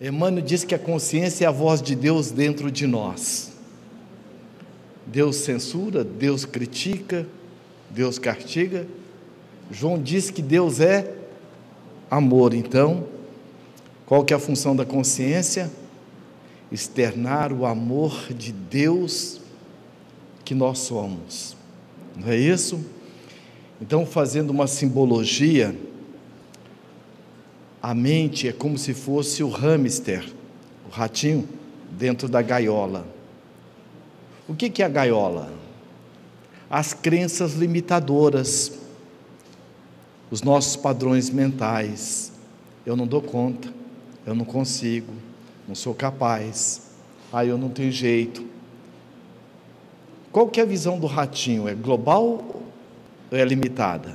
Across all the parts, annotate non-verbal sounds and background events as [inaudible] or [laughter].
Emmanuel diz que a consciência é a voz de Deus dentro de nós. Deus censura, Deus critica, Deus castiga. João diz que Deus é amor. Então, qual que é a função da consciência? Externar o amor de Deus que nós somos. Não é isso? Então, fazendo uma simbologia, a mente é como se fosse o hamster, o ratinho, dentro da gaiola. O que é a gaiola? As crenças limitadoras, os nossos padrões mentais. Eu não dou conta, eu não consigo, não sou capaz, ah, eu não tenho jeito. Qual que é a visão do ratinho? É global ou é limitada?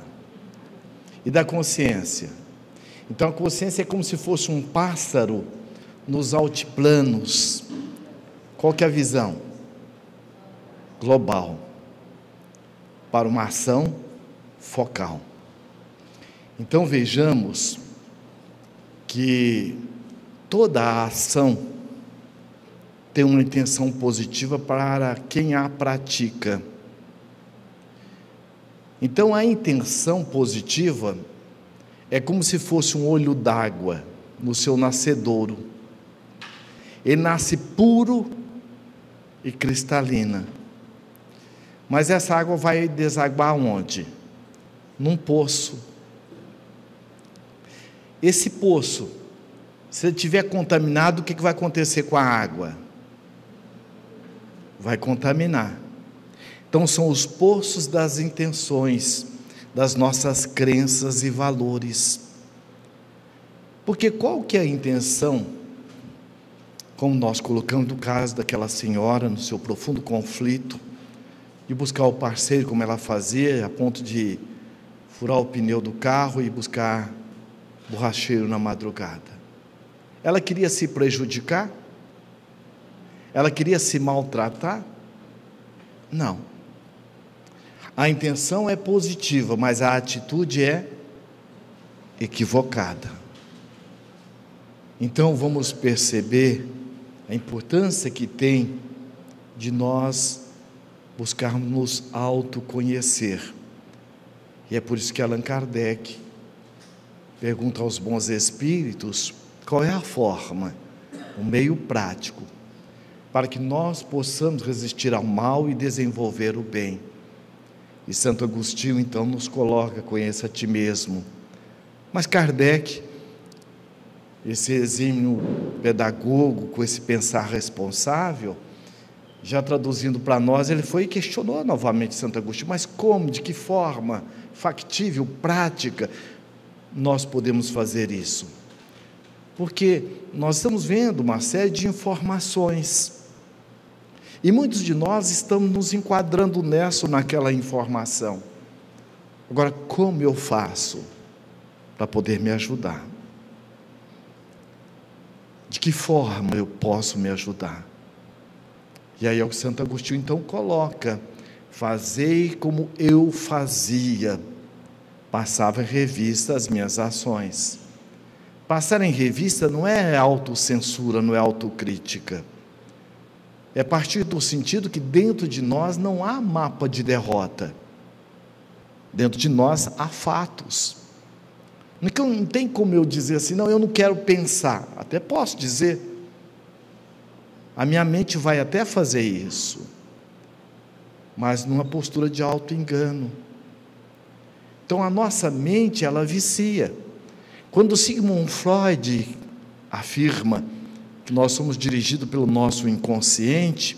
E da consciência? Então a consciência é como se fosse um pássaro nos altiplanos. Qual que é a visão? Global. Para uma ação focal. Então vejamos que toda a ação tem uma intenção positiva para quem a pratica. Então a intenção positiva é como se fosse um olho d'água no seu nascedouro. Ele nasce puro e cristalina. Mas essa água vai desaguar onde? Num poço. Esse poço, se ele estiver contaminado, o que vai acontecer com a água? Vai contaminar. Então, são os poços das intenções das nossas crenças e valores. Porque qual que é a intenção, como nós colocamos no caso daquela senhora, no seu profundo conflito, de buscar o parceiro como ela fazia, a ponto de furar o pneu do carro e buscar borracheiro na madrugada. Ela queria se prejudicar? Ela queria se maltratar? Não. A intenção é positiva, mas a atitude é equivocada. Então vamos perceber a importância que tem de nós buscarmos nos autoconhecer. E é por isso que Allan Kardec pergunta aos bons espíritos qual é a forma, o meio prático, para que nós possamos resistir ao mal e desenvolver o bem. E Santo Agostinho então nos coloca: conheça a ti mesmo. Mas Kardec, esse exímio pedagogo com esse pensar responsável, já traduzindo para nós, ele foi e questionou novamente Santo Agostinho: mas como, de que forma factível, prática, nós podemos fazer isso? Porque nós estamos vendo uma série de informações e muitos de nós estamos nos enquadrando nessa ou naquela informação. Agora, como eu faço para poder me ajudar? De que forma eu posso me ajudar? E aí é o que Santo Agostinho então coloca: fazei como eu fazia, passava em revista as minhas ações. Passar em revista não é autocensura, não é autocrítica é partir do sentido que dentro de nós não há mapa de derrota. Dentro de nós há fatos. Então não tem como eu dizer assim, não, eu não quero pensar. Até posso dizer. A minha mente vai até fazer isso. Mas numa postura de auto-engano. Então a nossa mente, ela vicia. Quando Sigmund Freud afirma que nós somos dirigidos pelo nosso inconsciente,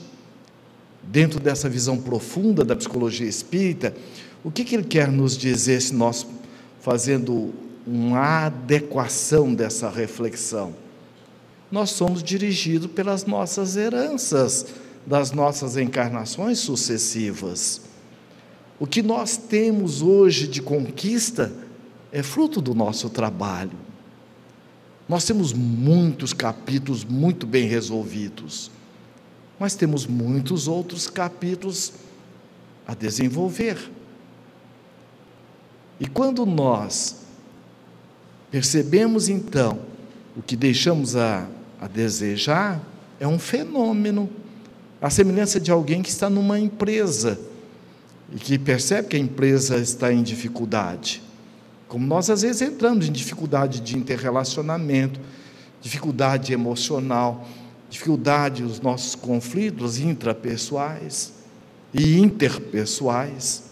dentro dessa visão profunda da psicologia espírita, o que, que ele quer nos dizer se nós fazendo uma adequação dessa reflexão? Nós somos dirigidos pelas nossas heranças, das nossas encarnações sucessivas. O que nós temos hoje de conquista é fruto do nosso trabalho. Nós temos muitos capítulos muito bem resolvidos, mas temos muitos outros capítulos a desenvolver. E quando nós percebemos então o que deixamos a a desejar é um fenômeno. A semelhança de alguém que está numa empresa e que percebe que a empresa está em dificuldade. Como nós às vezes entramos em dificuldade de interrelacionamento, dificuldade emocional, dificuldade os nossos conflitos intrapessoais e interpessoais.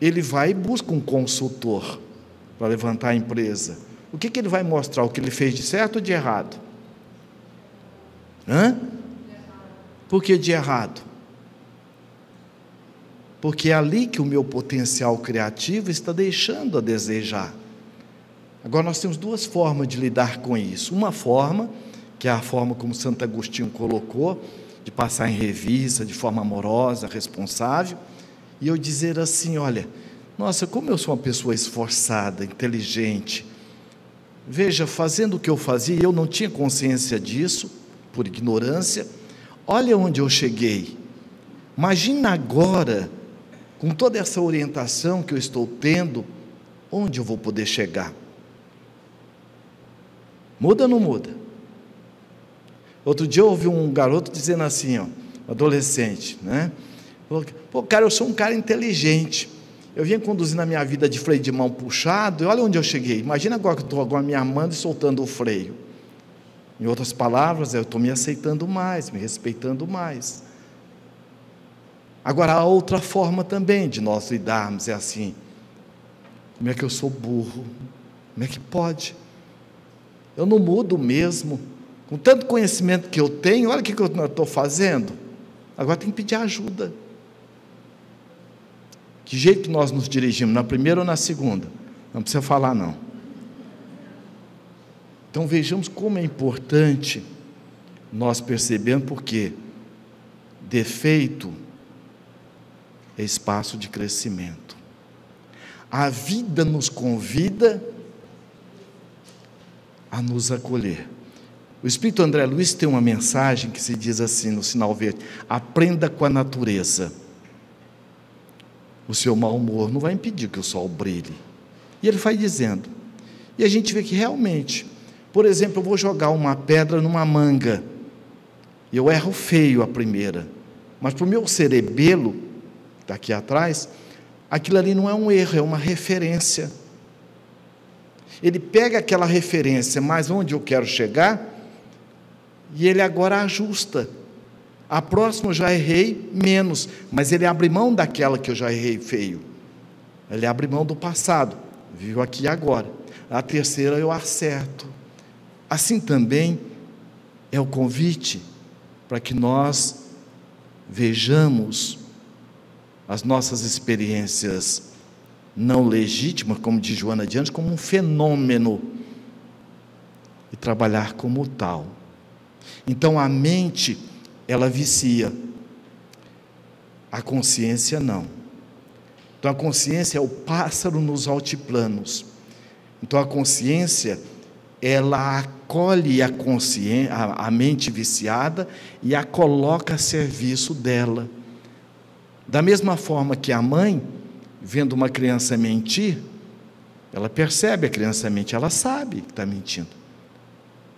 Ele vai e busca um consultor para levantar a empresa. O que, que ele vai mostrar? O que ele fez de certo ou de errado? Hã? Por que de errado? Porque é ali que o meu potencial criativo está deixando a desejar. Agora, nós temos duas formas de lidar com isso. Uma forma, que é a forma como Santo Agostinho colocou, de passar em revista, de forma amorosa, responsável, e eu dizer assim: olha, nossa, como eu sou uma pessoa esforçada, inteligente. Veja, fazendo o que eu fazia, eu não tinha consciência disso, por ignorância. Olha onde eu cheguei. Imagina agora, com toda essa orientação que eu estou tendo, onde eu vou poder chegar. Muda ou não muda? Outro dia eu ouvi um garoto dizendo assim, ó, adolescente, né? Pô, cara, eu sou um cara inteligente. Eu vinha conduzindo a minha vida de freio de mão puxado, e olha onde eu cheguei. Imagina agora que eu estou agora me amando e soltando o freio. Em outras palavras, eu estou me aceitando mais, me respeitando mais. Agora, há outra forma também de nós lidarmos, é assim: como é que eu sou burro? Como é que pode? Eu não mudo mesmo. Com tanto conhecimento que eu tenho, olha o que eu estou fazendo. Agora tem que pedir ajuda. Que jeito que nós nos dirigimos, na primeira ou na segunda? Não precisa falar, não. Então vejamos como é importante nós percebendo, porque defeito é espaço de crescimento. A vida nos convida a nos acolher. O Espírito André Luiz tem uma mensagem que se diz assim no sinal verde: aprenda com a natureza. O seu mau humor não vai impedir que o sol brilhe. E ele vai dizendo. E a gente vê que realmente, por exemplo, eu vou jogar uma pedra numa manga. E eu erro feio a primeira. Mas para o meu cerebelo, daqui atrás, aquilo ali não é um erro, é uma referência. Ele pega aquela referência, mas onde eu quero chegar, e ele agora ajusta. A próxima eu já errei menos, mas ele abre mão daquela que eu já errei feio. Ele abre mão do passado, vivo aqui e agora. A terceira eu acerto. Assim também é o convite para que nós vejamos as nossas experiências não legítimas, como diz Joana de como um fenômeno e trabalhar como tal. Então a mente ela vicia. A consciência não. Então a consciência é o pássaro nos altiplanos. Então a consciência ela acolhe a consciência, a, a mente viciada e a coloca a serviço dela. Da mesma forma que a mãe, vendo uma criança mentir, ela percebe a criança mentir, ela sabe que está mentindo.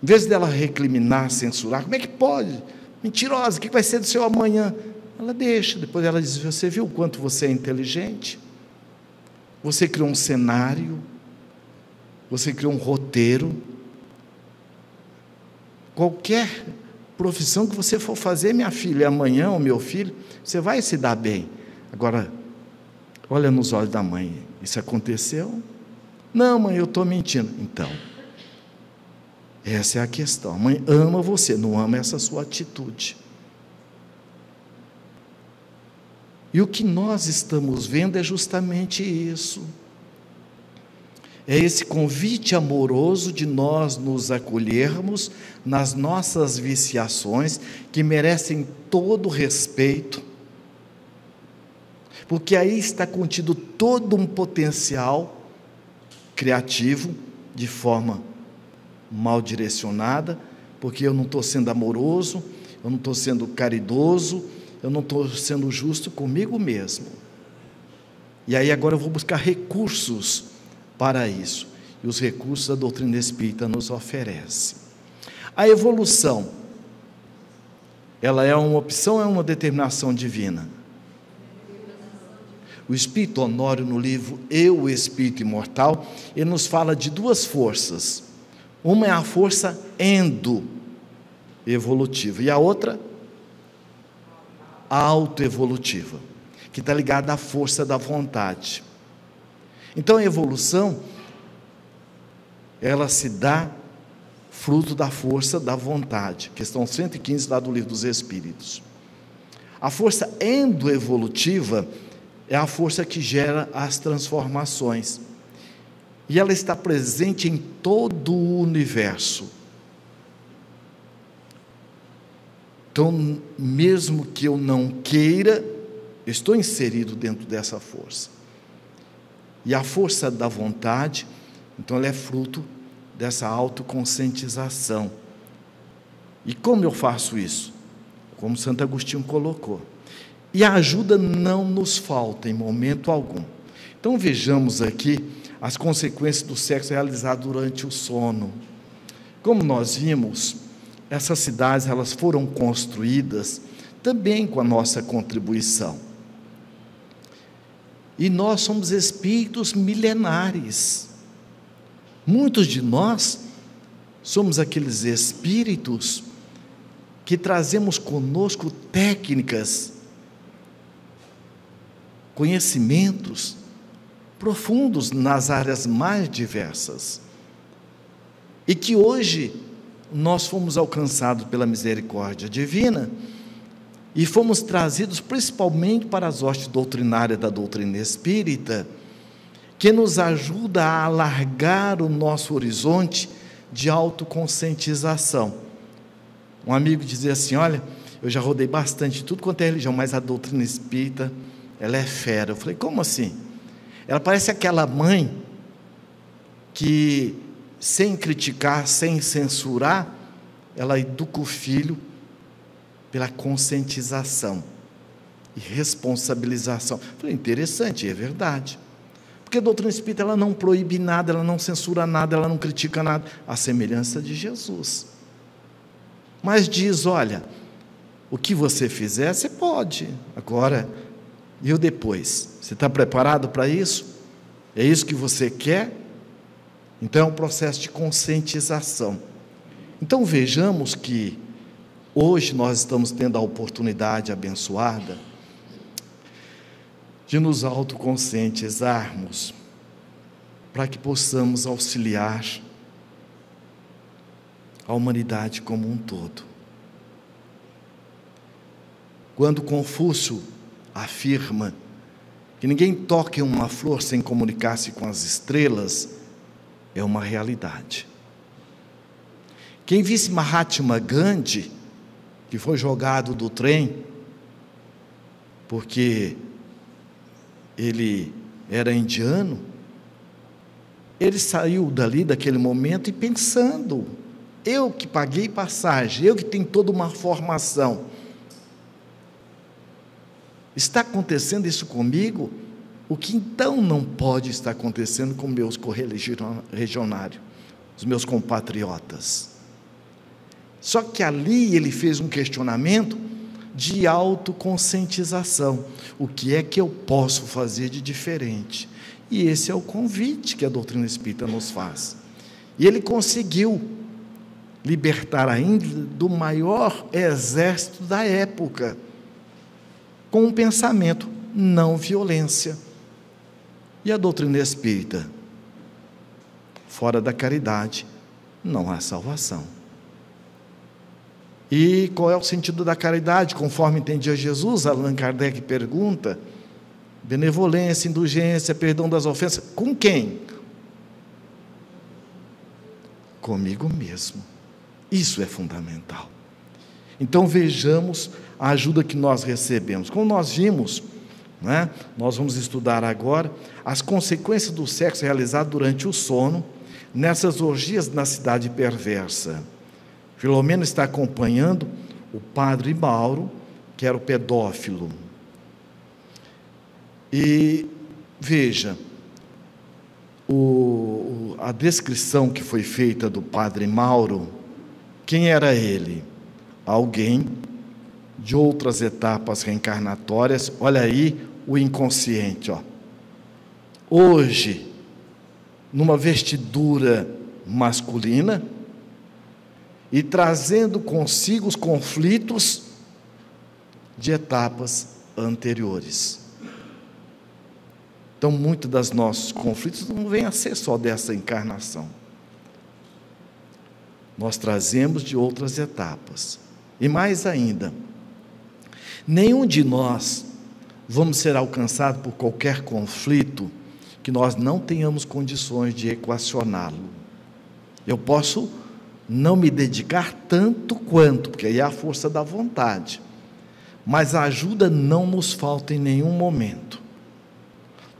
Em vez dela recriminar, censurar, como é que pode? Mentirosa, o que vai ser do seu amanhã? Ela deixa, depois ela diz: Você viu o quanto você é inteligente? Você criou um cenário, você criou um roteiro. Qualquer profissão que você for fazer, minha filha, amanhã, ou meu filho, você vai se dar bem. Agora, olha nos olhos da mãe: Isso aconteceu? Não, mãe, eu estou mentindo. Então. Essa é a questão. A mãe ama você, não ama essa sua atitude. E o que nós estamos vendo é justamente isso. É esse convite amoroso de nós nos acolhermos nas nossas viciações, que merecem todo o respeito, porque aí está contido todo um potencial criativo de forma mal direcionada, porque eu não estou sendo amoroso, eu não estou sendo caridoso, eu não estou sendo justo comigo mesmo. E aí agora eu vou buscar recursos para isso. E os recursos a doutrina espírita nos oferece. A evolução, ela é uma opção ou é uma determinação divina? O Espírito Honório, no livro Eu, o Espírito Imortal, ele nos fala de duas forças. Uma é a força endo-evolutiva e a outra, autoevolutiva, que está ligada à força da vontade. Então a evolução, ela se dá fruto da força da vontade, questão 115 lá do livro dos Espíritos. A força endoevolutiva é a força que gera as transformações. E ela está presente em todo o universo. Então, mesmo que eu não queira, estou inserido dentro dessa força. E a força da vontade, então, ela é fruto dessa autoconscientização. E como eu faço isso? Como Santo Agostinho colocou. E a ajuda não nos falta em momento algum. Então vejamos aqui as consequências do sexo realizado durante o sono. Como nós vimos, essas cidades elas foram construídas também com a nossa contribuição. E nós somos espíritos milenares. Muitos de nós somos aqueles espíritos que trazemos conosco técnicas conhecimentos profundos nas áreas mais diversas. E que hoje nós fomos alcançados pela misericórdia divina e fomos trazidos principalmente para as hostes doutrinárias da doutrina espírita, que nos ajuda a alargar o nosso horizonte de autoconscientização. Um amigo dizia assim: Olha, eu já rodei bastante tudo quanto é religião, mas a doutrina espírita ela é fera. Eu falei, como assim? Ela parece aquela mãe que, sem criticar, sem censurar, ela educa o filho pela conscientização e responsabilização. Falei, interessante, é verdade. Porque a doutrina espírita ela não proíbe nada, ela não censura nada, ela não critica nada, a semelhança de Jesus. Mas diz: olha, o que você fizer, você pode. Agora, e o depois? Você está preparado para isso? É isso que você quer? Então é um processo de conscientização. Então vejamos que hoje nós estamos tendo a oportunidade abençoada de nos autoconscientizarmos para que possamos auxiliar a humanidade como um todo. Quando Confúcio afirma que ninguém toque uma flor sem comunicar-se com as estrelas, é uma realidade. Quem visse Mahatma Gandhi, que foi jogado do trem, porque ele era indiano, ele saiu dali daquele momento e pensando, eu que paguei passagem, eu que tenho toda uma formação, Está acontecendo isso comigo? O que então não pode estar acontecendo com meus correligionários, os meus compatriotas? Só que ali ele fez um questionamento de autoconscientização. O que é que eu posso fazer de diferente? E esse é o convite que a doutrina espírita nos faz. E ele conseguiu libertar ainda do maior exército da época com um pensamento, não violência. E a doutrina espírita? Fora da caridade não há salvação. E qual é o sentido da caridade? Conforme entendia Jesus, Allan Kardec pergunta: benevolência, indulgência, perdão das ofensas, com quem? Comigo mesmo. Isso é fundamental. Então vejamos a ajuda que nós recebemos. Como nós vimos, né, nós vamos estudar agora as consequências do sexo realizado durante o sono nessas orgias na cidade perversa. Filomeno está acompanhando o padre Mauro, que era o pedófilo. E veja, o, a descrição que foi feita do padre Mauro Quem era ele? Alguém de outras etapas reencarnatórias. Olha aí o inconsciente, ó. Hoje, numa vestidura masculina e trazendo consigo os conflitos de etapas anteriores. Então, muitos dos nossos conflitos não vêm a ser só dessa encarnação. Nós trazemos de outras etapas. E mais ainda, nenhum de nós vamos ser alcançados por qualquer conflito que nós não tenhamos condições de equacioná-lo. Eu posso não me dedicar tanto quanto, porque aí é a força da vontade. Mas a ajuda não nos falta em nenhum momento.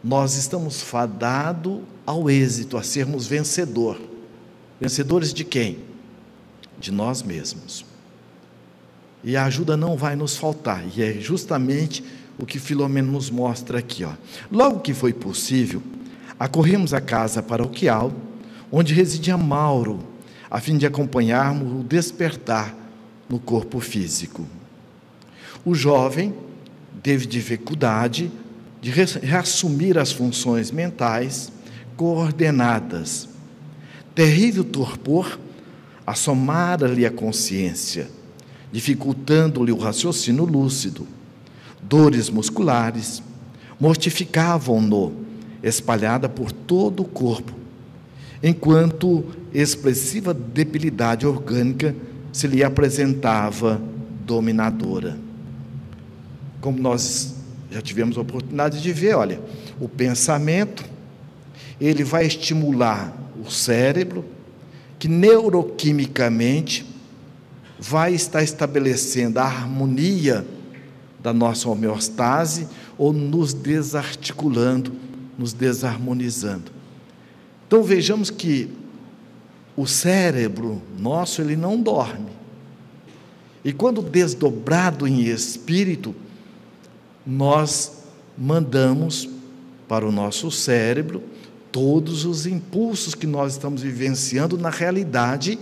Nós estamos fadados ao êxito, a sermos vencedor. Vencedores de quem? De nós mesmos. E a ajuda não vai nos faltar, e é justamente o que Filomeno nos mostra aqui. Ó. Logo que foi possível, acorremos à casa paroquial, onde residia Mauro, a fim de acompanharmos o despertar no corpo físico. O jovem teve dificuldade de reassumir as funções mentais coordenadas. Terrível torpor assomara-lhe a consciência, dificultando-lhe o raciocínio lúcido dores musculares, mortificavam-no, espalhada por todo o corpo, enquanto expressiva debilidade orgânica se lhe apresentava dominadora. Como nós já tivemos a oportunidade de ver, olha, o pensamento ele vai estimular o cérebro que neuroquimicamente vai estar estabelecendo a harmonia da nossa homeostase ou nos desarticulando, nos desarmonizando. Então vejamos que o cérebro nosso ele não dorme. E quando desdobrado em espírito, nós mandamos para o nosso cérebro todos os impulsos que nós estamos vivenciando na realidade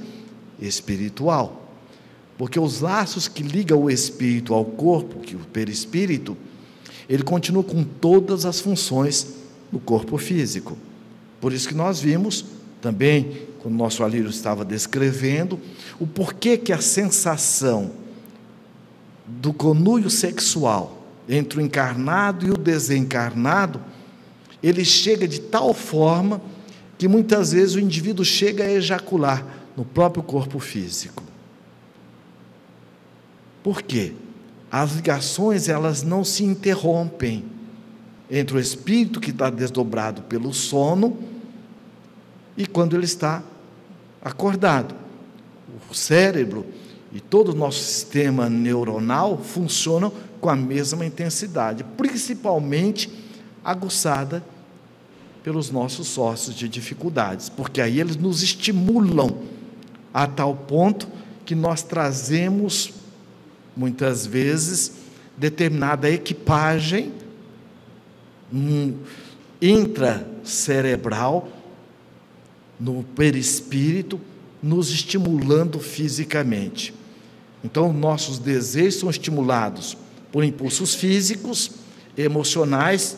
espiritual. Porque os laços que ligam o espírito ao corpo, que o perispírito, ele continua com todas as funções do corpo físico. Por isso que nós vimos também, quando o nosso Alírio estava descrevendo, o porquê que a sensação do conúio sexual entre o encarnado e o desencarnado, ele chega de tal forma que muitas vezes o indivíduo chega a ejacular no próprio corpo físico. Por quê? As ligações elas não se interrompem entre o espírito que está desdobrado pelo sono e quando ele está acordado. O cérebro e todo o nosso sistema neuronal funcionam com a mesma intensidade, principalmente aguçada pelos nossos sócios de dificuldades, porque aí eles nos estimulam a tal ponto que nós trazemos muitas vezes, determinada equipagem um, intracerebral, no perispírito, nos estimulando fisicamente. Então, nossos desejos são estimulados por impulsos físicos, emocionais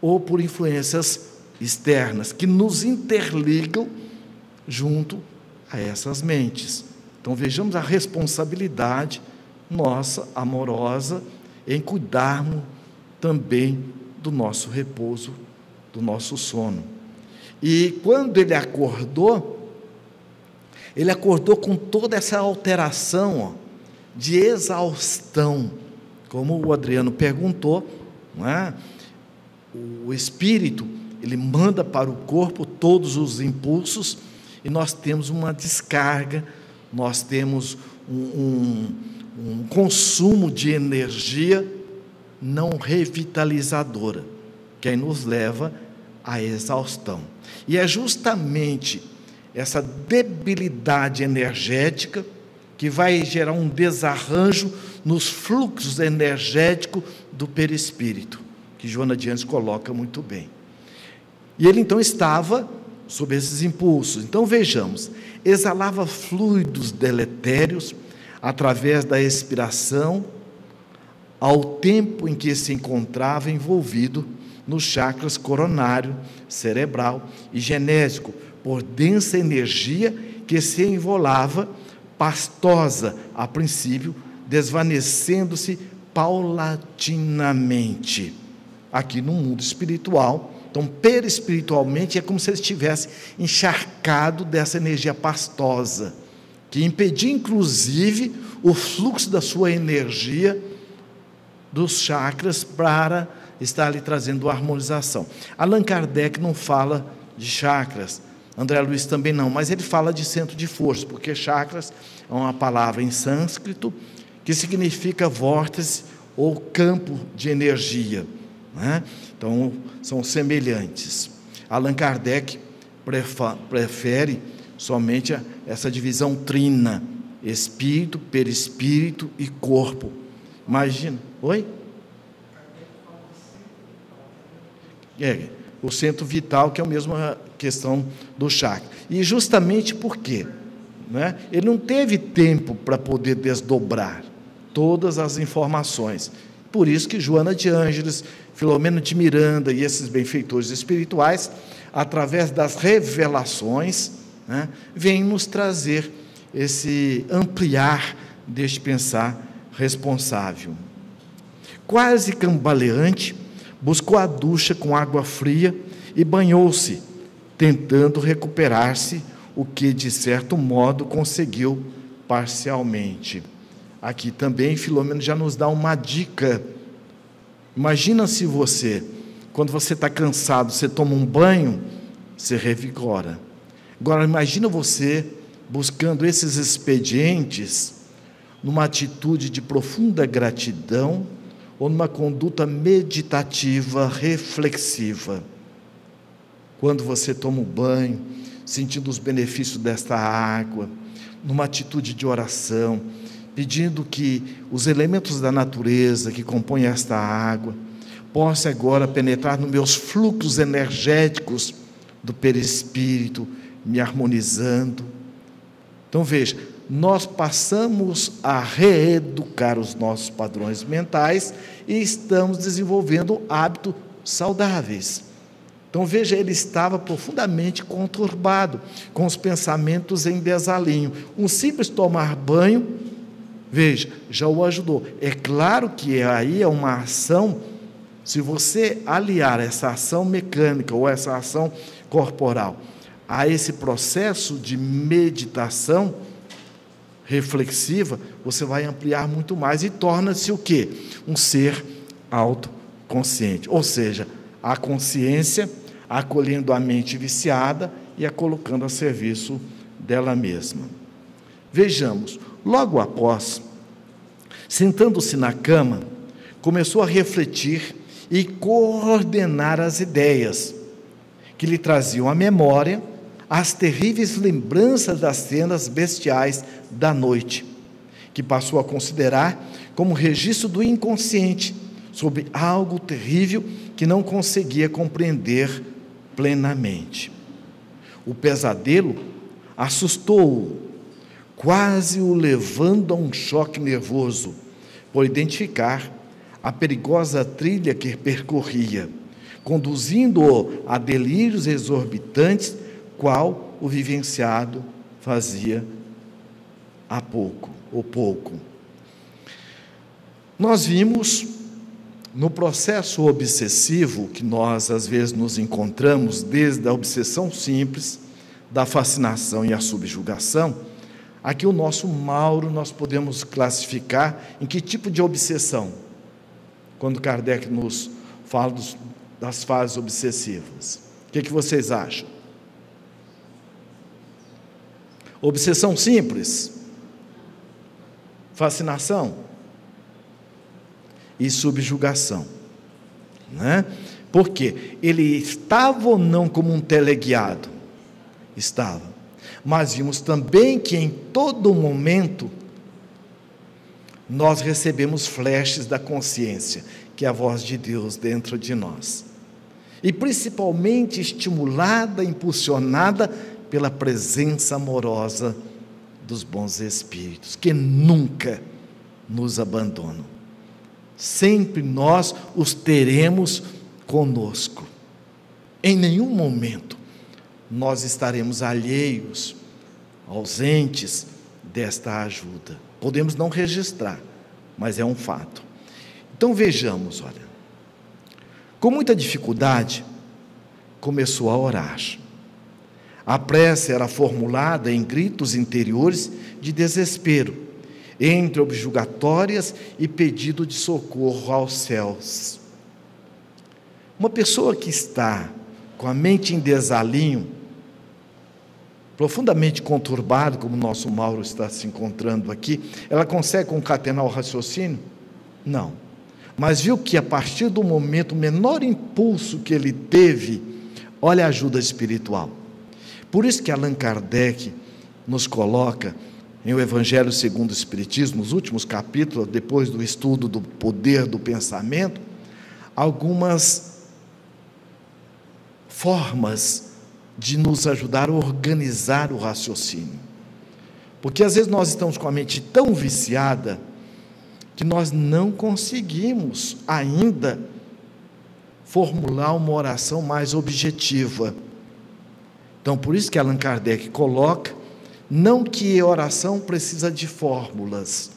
ou por influências externas que nos interligam junto a essas mentes. Então, vejamos a responsabilidade nossa amorosa em cuidarmos também do nosso repouso, do nosso sono. E quando ele acordou, ele acordou com toda essa alteração ó, de exaustão, como o Adriano perguntou, é? o espírito ele manda para o corpo todos os impulsos e nós temos uma descarga, nós temos um, um um consumo de energia não revitalizadora, que aí nos leva à exaustão. E é justamente essa debilidade energética que vai gerar um desarranjo nos fluxos energéticos do perispírito, que Joana Dias coloca muito bem. E ele então estava sob esses impulsos. Então vejamos: exalava fluidos deletérios através da expiração, ao tempo em que se encontrava envolvido nos chakras coronário, cerebral e genésico, por densa energia que se envolava, pastosa a princípio, desvanecendo-se paulatinamente. Aqui no mundo espiritual, então, perispiritualmente, é como se ele estivesse encharcado dessa energia pastosa, que impedia, inclusive, o fluxo da sua energia dos chakras para estar ali trazendo harmonização. Allan Kardec não fala de chakras, André Luiz também não, mas ele fala de centro de força, porque chakras é uma palavra em sânscrito que significa vórtice ou campo de energia. Né? Então, são semelhantes. Allan Kardec prefere somente essa divisão trina: espírito, perispírito e corpo. Imagina. Oi? É, o centro vital, que é a mesma questão do chakra. E justamente por quê? Né? Ele não teve tempo para poder desdobrar todas as informações. Por isso que Joana de Ângeles, Filomeno de Miranda e esses benfeitores espirituais, através das revelações, né, vêm nos trazer esse ampliar deste pensar responsável. Quase cambaleante, buscou a ducha com água fria e banhou-se, tentando recuperar-se, o que de certo modo conseguiu parcialmente. Aqui também Filomeno já nos dá uma dica. Imagina se você, quando você está cansado, você toma um banho, você revigora. Agora imagina você buscando esses expedientes numa atitude de profunda gratidão ou numa conduta meditativa, reflexiva. Quando você toma um banho, sentindo os benefícios desta água, numa atitude de oração, pedindo que os elementos da natureza que compõem esta água possam agora penetrar nos meus fluxos energéticos do perispírito, me harmonizando. Então veja, nós passamos a reeducar os nossos padrões mentais e estamos desenvolvendo hábitos saudáveis. Então veja, ele estava profundamente conturbado, com os pensamentos em desalinho. Um simples tomar banho Veja, já o ajudou. É claro que aí é uma ação, se você aliar essa ação mecânica ou essa ação corporal a esse processo de meditação reflexiva, você vai ampliar muito mais e torna-se o quê? Um ser autoconsciente. Ou seja, a consciência acolhendo a mente viciada e a colocando a serviço dela mesma. Vejamos, Logo após, sentando-se na cama, começou a refletir e coordenar as ideias que lhe traziam à memória as terríveis lembranças das cenas bestiais da noite, que passou a considerar como registro do inconsciente sobre algo terrível que não conseguia compreender plenamente. O pesadelo assustou-o quase o levando a um choque nervoso, por identificar a perigosa trilha que percorria, conduzindo-o a delírios exorbitantes, qual o vivenciado fazia há pouco, ou pouco. Nós vimos no processo obsessivo que nós às vezes nos encontramos, desde a obsessão simples, da fascinação e a subjugação, Aqui o nosso Mauro nós podemos classificar em que tipo de obsessão? Quando Kardec nos fala dos, das fases obsessivas. O que, que vocês acham? Obsessão simples, fascinação e subjugação. Né? Porque ele estava ou não como um teleguiado? Estava mas vimos também que em todo momento nós recebemos flashes da consciência, que é a voz de Deus dentro de nós. e principalmente estimulada, impulsionada pela presença amorosa dos bons espíritos, que nunca nos abandonam. Sempre nós os teremos conosco. Em nenhum momento nós estaremos alheios, ausentes desta ajuda. Podemos não registrar, mas é um fato. Então vejamos, olha. Com muita dificuldade, começou a orar. A prece era formulada em gritos interiores de desespero, entre objulgatórias e pedido de socorro aos céus. Uma pessoa que está com a mente em desalinho, profundamente conturbado, como o nosso Mauro está se encontrando aqui, ela consegue concatenar o raciocínio? Não mas viu que a partir do momento, o menor impulso que ele teve, olha a ajuda espiritual. Por isso que Allan Kardec nos coloca em o Evangelho segundo o Espiritismo, nos últimos capítulos, depois do estudo do poder do pensamento, algumas formas de nos ajudar a organizar o raciocínio. Porque às vezes nós estamos com a mente tão viciada que nós não conseguimos ainda formular uma oração mais objetiva. Então, por isso que Allan Kardec coloca, não que oração precisa de fórmulas,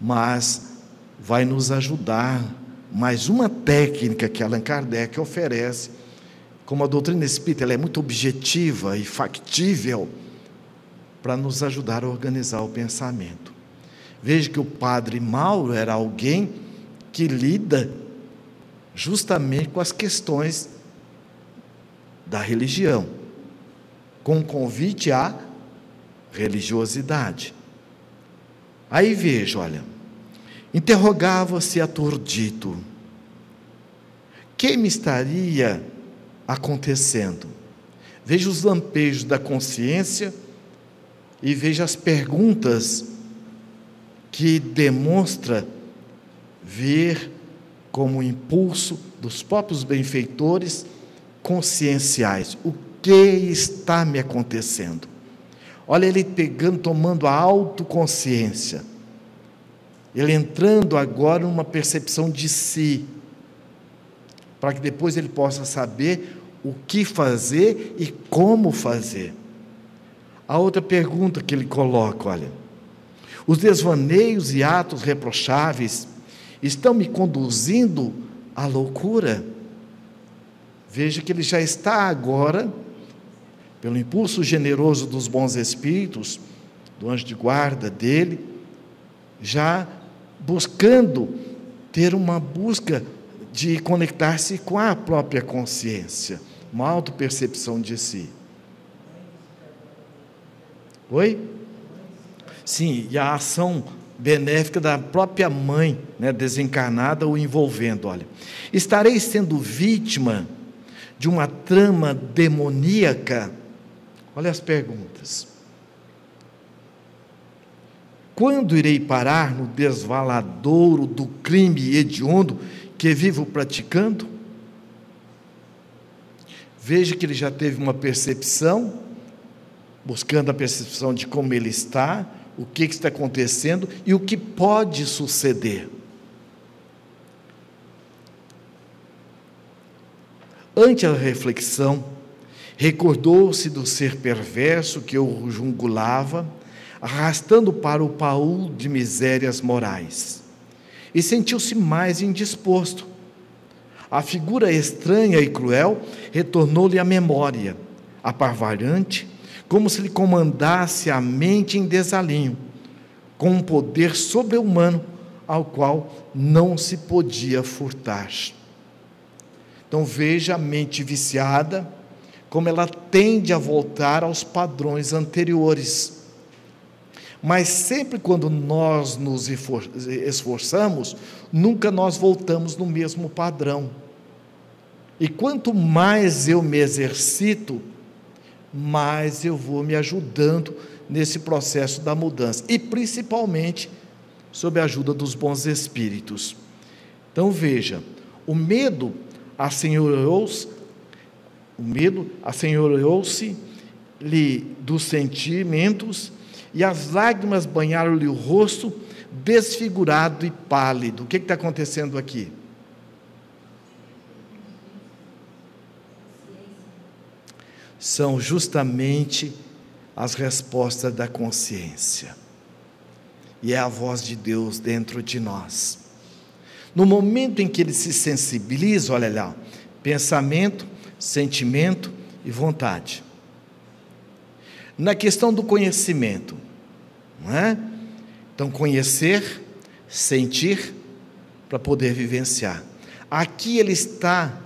mas vai nos ajudar mais uma técnica que Allan Kardec oferece, como a doutrina espírita ela é muito objetiva e factível, para nos ajudar a organizar o pensamento. Veja que o padre Mauro era alguém que lida justamente com as questões da religião, com convite à religiosidade. Aí veja, olha, interrogava-se aturdido: que me estaria acontecendo? Veja os lampejos da consciência e veja as perguntas que demonstra ver como impulso dos próprios benfeitores conscienciais. O que está me acontecendo? Olha ele pegando, tomando a autoconsciência. Ele entrando agora numa percepção de si, para que depois ele possa saber o que fazer e como fazer. A outra pergunta que ele coloca, olha, os desvaneios e atos reprocháveis estão me conduzindo à loucura. Veja que ele já está agora, pelo impulso generoso dos bons espíritos, do anjo de guarda dele, já buscando ter uma busca de conectar-se com a própria consciência, uma autopercepção de si. Oi? Sim, e a ação benéfica da própria mãe, né, desencarnada, o envolvendo. Olha, estarei sendo vítima de uma trama demoníaca? Olha as perguntas. Quando irei parar no desvaladouro do crime hediondo que vivo praticando? Veja que ele já teve uma percepção, buscando a percepção de como ele está, o que, está acontecendo e o que pode suceder. Ante a reflexão, recordou-se do ser perverso que o jungulava, arrastando para o paú de misérias morais, e sentiu-se mais indisposto. A figura estranha e cruel retornou-lhe à memória, aparvalhante, como se lhe comandasse a mente em desalinho, com um poder sobre-humano ao qual não se podia furtar. Então veja a mente viciada, como ela tende a voltar aos padrões anteriores. Mas sempre quando nós nos esforçamos, nunca nós voltamos no mesmo padrão. E quanto mais eu me exercito, mais eu vou me ajudando nesse processo da mudança e principalmente sob a ajuda dos bons espíritos. Então veja, o medo assenhoreou-se, o medo assenhoreou-se-lhe dos sentimentos, e as lágrimas banharam-lhe o rosto, desfigurado e pálido. O que está acontecendo aqui? São justamente as respostas da consciência. E é a voz de Deus dentro de nós. No momento em que ele se sensibiliza, olha lá, pensamento, sentimento e vontade. Na questão do conhecimento, não é? Então, conhecer, sentir, para poder vivenciar. Aqui ele está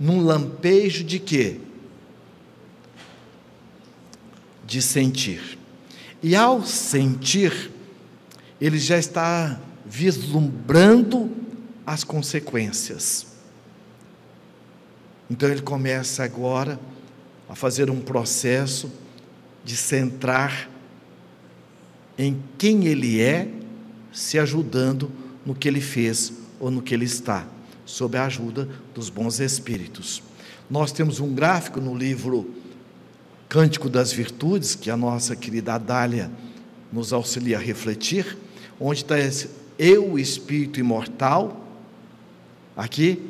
num lampejo de quê? De sentir. E ao sentir, ele já está vislumbrando as consequências. Então ele começa agora a fazer um processo de centrar em quem ele é, se ajudando no que ele fez ou no que ele está, sob a ajuda dos bons espíritos. Nós temos um gráfico no livro Cântico das Virtudes, que a nossa querida Adália nos auxilia a refletir, onde está esse eu, espírito imortal, aqui,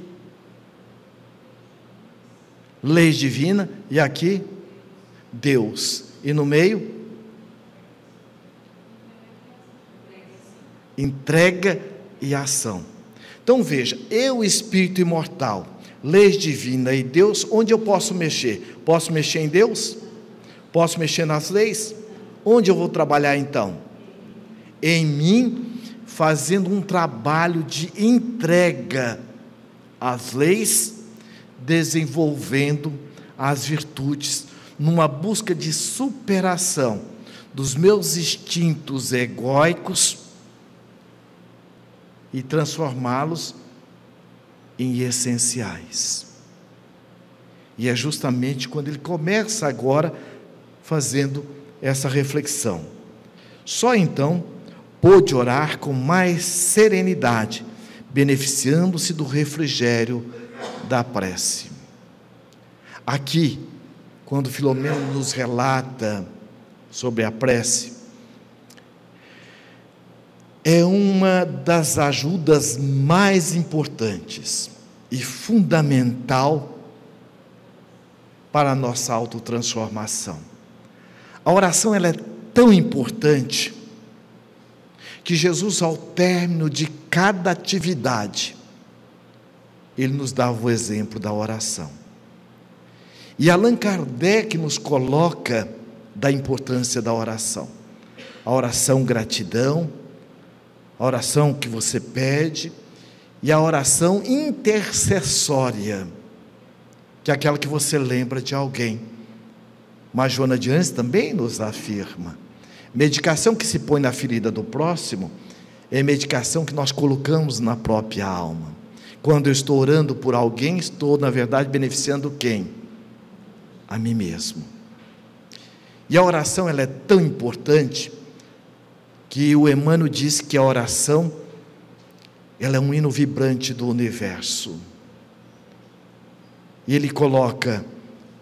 lei divina, e aqui, Deus. E no meio, entrega e ação. Então veja, eu, espírito imortal, leis divina e Deus, onde eu posso mexer? Posso mexer em Deus? Posso mexer nas leis? Onde eu vou trabalhar então? Em mim, fazendo um trabalho de entrega às leis, desenvolvendo as virtudes, numa busca de superação dos meus instintos egóicos e transformá-los em essenciais. E é justamente quando ele começa agora fazendo essa reflexão. Só então pôde orar com mais serenidade, beneficiando-se do refrigério da prece. Aqui, quando Filomeno nos relata sobre a prece, é uma das ajudas mais importantes e fundamental para a nossa autotransformação. A oração ela é tão importante que Jesus, ao término de cada atividade, ele nos dava o exemplo da oração. E Allan Kardec nos coloca da importância da oração. A oração gratidão, a oração que você pede e a oração intercessória, que é aquela que você lembra de alguém. Mas Joana de Anjos também nos afirma. Medicação que se põe na ferida do próximo é medicação que nós colocamos na própria alma. Quando eu estou orando por alguém, estou, na verdade, beneficiando quem? A mim mesmo. E a oração ela é tão importante que o Emmanuel diz que a oração ela é um hino vibrante do universo. E ele coloca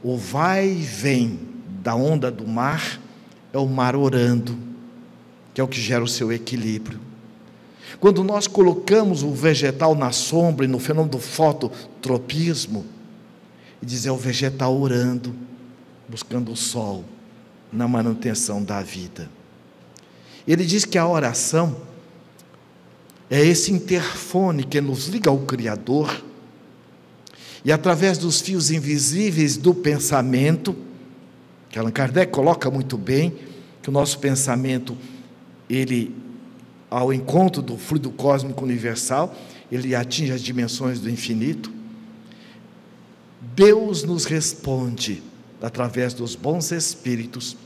o vai e vem da onda do mar é o mar orando, que é o que gera o seu equilíbrio. Quando nós colocamos o vegetal na sombra e no fenômeno do fototropismo, e diz é o vegetal orando, buscando o sol na manutenção da vida. Ele diz que a oração é esse interfone que nos liga ao Criador, e através dos fios invisíveis do pensamento, que Allan Kardec coloca muito bem, que o nosso pensamento, ele, ao encontro do fluido cósmico universal, ele atinge as dimensões do infinito. Deus nos responde através dos bons espíritos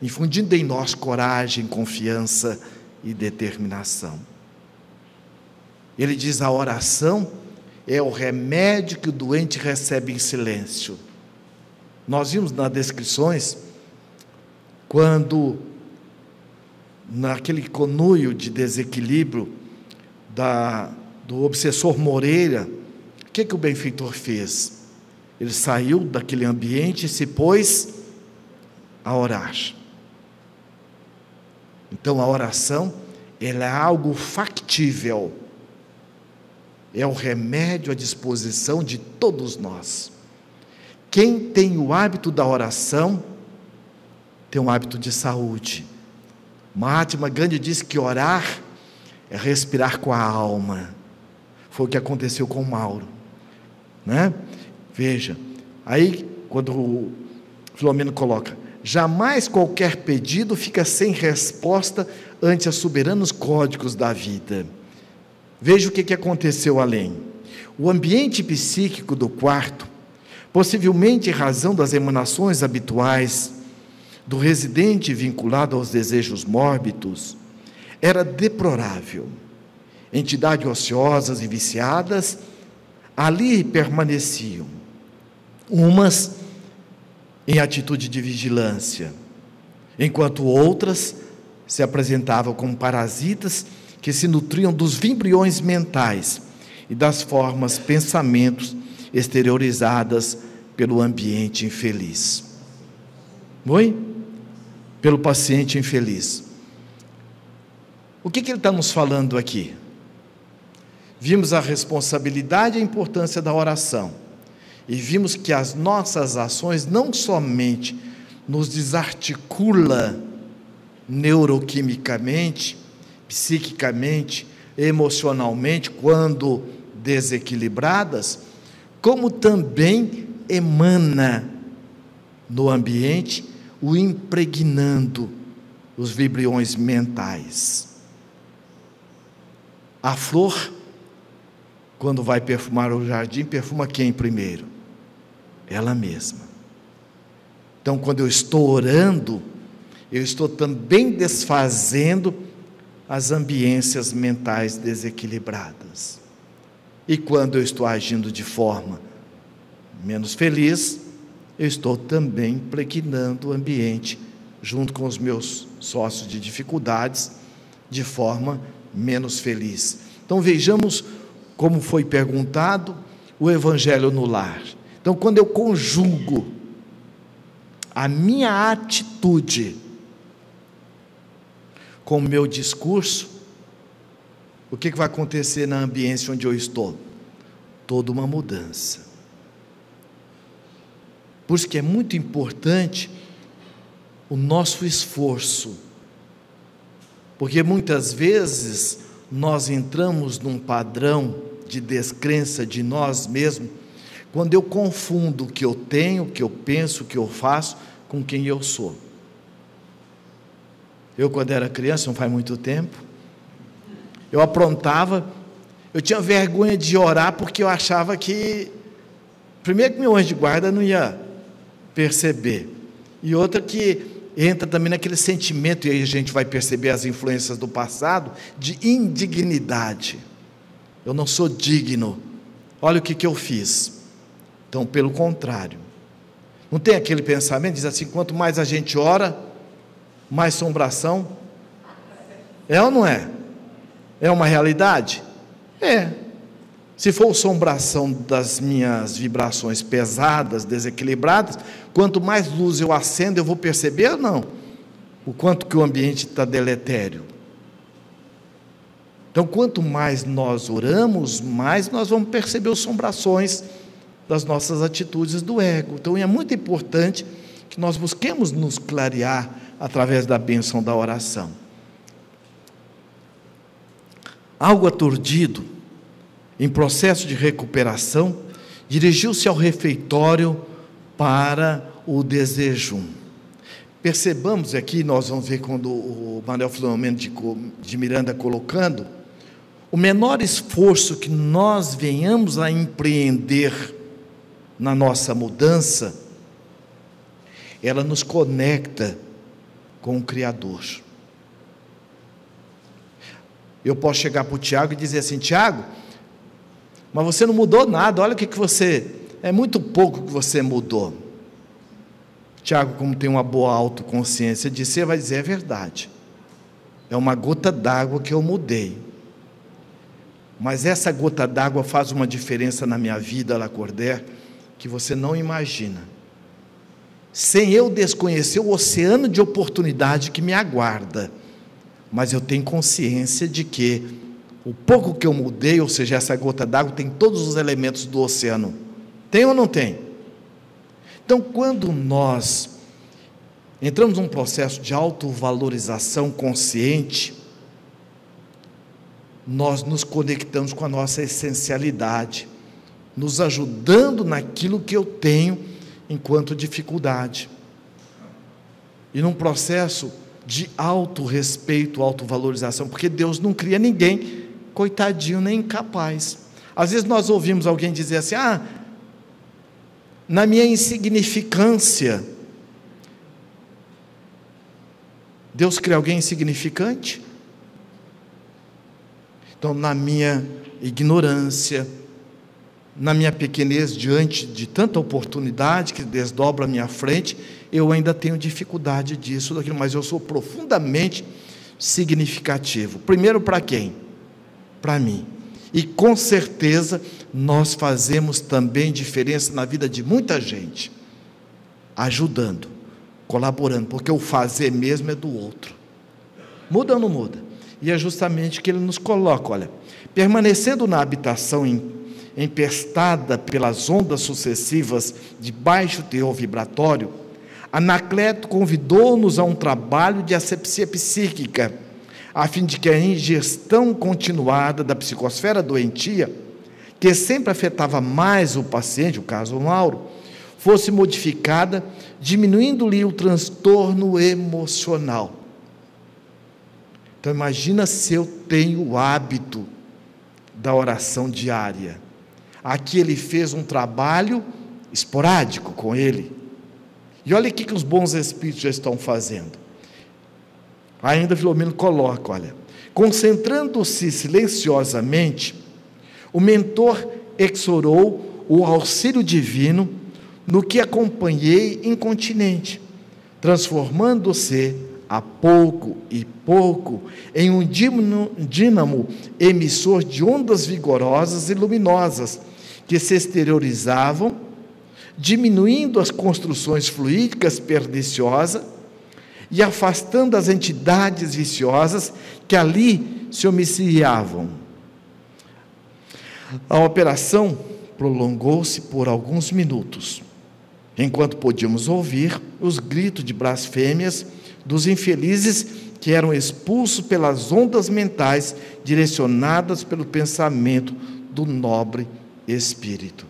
infundindo em nós coragem, confiança e determinação. Ele diz: a oração é o remédio que o doente recebe em silêncio. Nós vimos nas descrições, quando, naquele conúio de desequilíbrio da, do obsessor Moreira, que, que o benfeitor fez? Ele saiu daquele ambiente e se pôs a orar. Então a oração, ela é algo factível. É o remédio à disposição de todos nós. Quem tem o hábito da oração, tem um hábito de saúde. Mahatma Gandhi disse que orar é respirar com a alma. Foi o que aconteceu com Mauro. Né? Veja, aí quando o Filomeno coloca, jamais qualquer pedido fica sem resposta ante os soberanos códigos da vida. Veja o que, que aconteceu além. O ambiente psíquico do quarto, possivelmente em razão das emanações habituais do residente vinculado aos desejos mórbidos, era deplorável. Entidades ociosas e viciadas ali permaneciam, umas em atitude de vigilância, enquanto outras se apresentavam como parasitas que se nutriam dos vibriões mentais e das formas pensamentos exteriorizadas pelo ambiente infeliz. Oi? Pelo paciente infeliz. O que, que ele está nos falando aqui? Vimos a responsabilidade e a importância da oração. E vimos que as nossas ações não somente nos desarticula neuroquimicamente, psiquicamente, emocionalmente, quando desequilibradas, como também emana no ambiente o impregnando os vibriões mentais. A flor, quando vai perfumar o jardim, perfuma quem primeiro? Ela mesma. Então, quando eu estou orando, eu estou também desfazendo as ambiências mentais desequilibradas. E quando eu estou agindo de forma menos feliz, eu estou também pregnando o ambiente junto com os meus sócios de dificuldades de forma menos feliz. Então vejamos como foi perguntado o evangelho no lar. Então quando eu conjugo a minha atitude com o meu discurso, o que, vai acontecer na ambiência onde eu estou? Toda uma mudança. Por isso que é muito importante o nosso esforço, porque muitas vezes nós entramos num padrão de descrença de nós mesmos, quando eu confundo o que eu tenho, o que eu penso, o que eu faço com quem eu sou. Eu, quando era criança, não faz muito tempo, eu aprontava, eu tinha vergonha de orar porque eu achava que, primeiro que meu anjo de guarda não ia perceber, e outra que entra também naquele sentimento, e aí a gente vai perceber as influências do passado, de indignidade. Eu não sou digno, olha o que, que eu fiz. Então, pelo contrário, não tem aquele pensamento, diz assim: quanto mais a gente ora, mais sombração. É ou não é? É uma realidade? É. Se for sombração das minhas vibrações pesadas, desequilibradas, quanto mais luz eu acendo, eu vou perceber ou não? O quanto que o ambiente está deletério. Então, quanto mais nós oramos, mais nós vamos perceber as sombrações das nossas atitudes do ego. Então, é muito importante que nós busquemos nos clarear através da bênção da oração. Algo aturdido, em processo de recuperação, dirigiu-se ao refeitório para o desejo. Percebamos aqui, nós vamos ver quando o Manuel Filomeno de, de Miranda colocando, o menor esforço que nós venhamos a empreender na nossa mudança, ela nos conecta com o Criador. Eu posso chegar para o Tiago e dizer assim: Tiago, mas você não mudou nada, olha o que, que você. É muito pouco que você mudou. Tiago, como tem uma boa autoconsciência si, vai dizer: é verdade. É uma gota d'água que eu mudei. Mas essa gota d'água faz uma diferença na minha vida, Lacordaire, que você não imagina. Sem eu desconhecer o oceano de oportunidade que me aguarda, mas eu tenho consciência de que o pouco que eu mudei, ou seja, essa gota d'água, tem todos os elementos do oceano. Tem ou não tem? Então, quando nós entramos num processo de autovalorização consciente, nós nos conectamos com a nossa essencialidade, nos ajudando naquilo que eu tenho enquanto dificuldade. E num processo de autorrespeito, autovalorização, porque Deus não cria ninguém coitadinho nem incapaz. Às vezes nós ouvimos alguém dizer assim: ah, na minha insignificância, Deus cria alguém insignificante? Então, na minha ignorância, na minha pequenez diante de tanta oportunidade que desdobra a minha frente, eu ainda tenho dificuldade disso, daquilo, mas eu sou profundamente significativo. Primeiro para quem? Para mim. E com certeza nós fazemos também diferença na vida de muita gente, ajudando, colaborando, porque o fazer mesmo é do outro. Muda ou não muda? E é justamente que ele nos coloca, olha, permanecendo na habitação empestada pelas ondas sucessivas de baixo teor vibratório, Anacleto convidou-nos a um trabalho de asepsia psíquica, a fim de que a ingestão continuada da psicosfera doentia, que sempre afetava mais o paciente, o caso Mauro, fosse modificada, diminuindo-lhe o transtorno emocional. Então imagina se eu tenho o hábito da oração diária. Aqui ele fez um trabalho esporádico com ele. E olha o que os bons espíritos já estão fazendo. Ainda Filomeno coloca, olha, concentrando-se silenciosamente, o mentor exorou o auxílio divino no que acompanhei incontinente, transformando-se a pouco e pouco em um dínamo emissor de ondas vigorosas e luminosas que se exteriorizavam, diminuindo as construções fluídicas perniciosas e afastando as entidades viciosas que ali se homiciavam. A operação prolongou-se por alguns minutos, enquanto podíamos ouvir os gritos de blasfêmias dos infelizes que eram expulsos pelas ondas mentais direcionadas pelo pensamento do nobre espírito.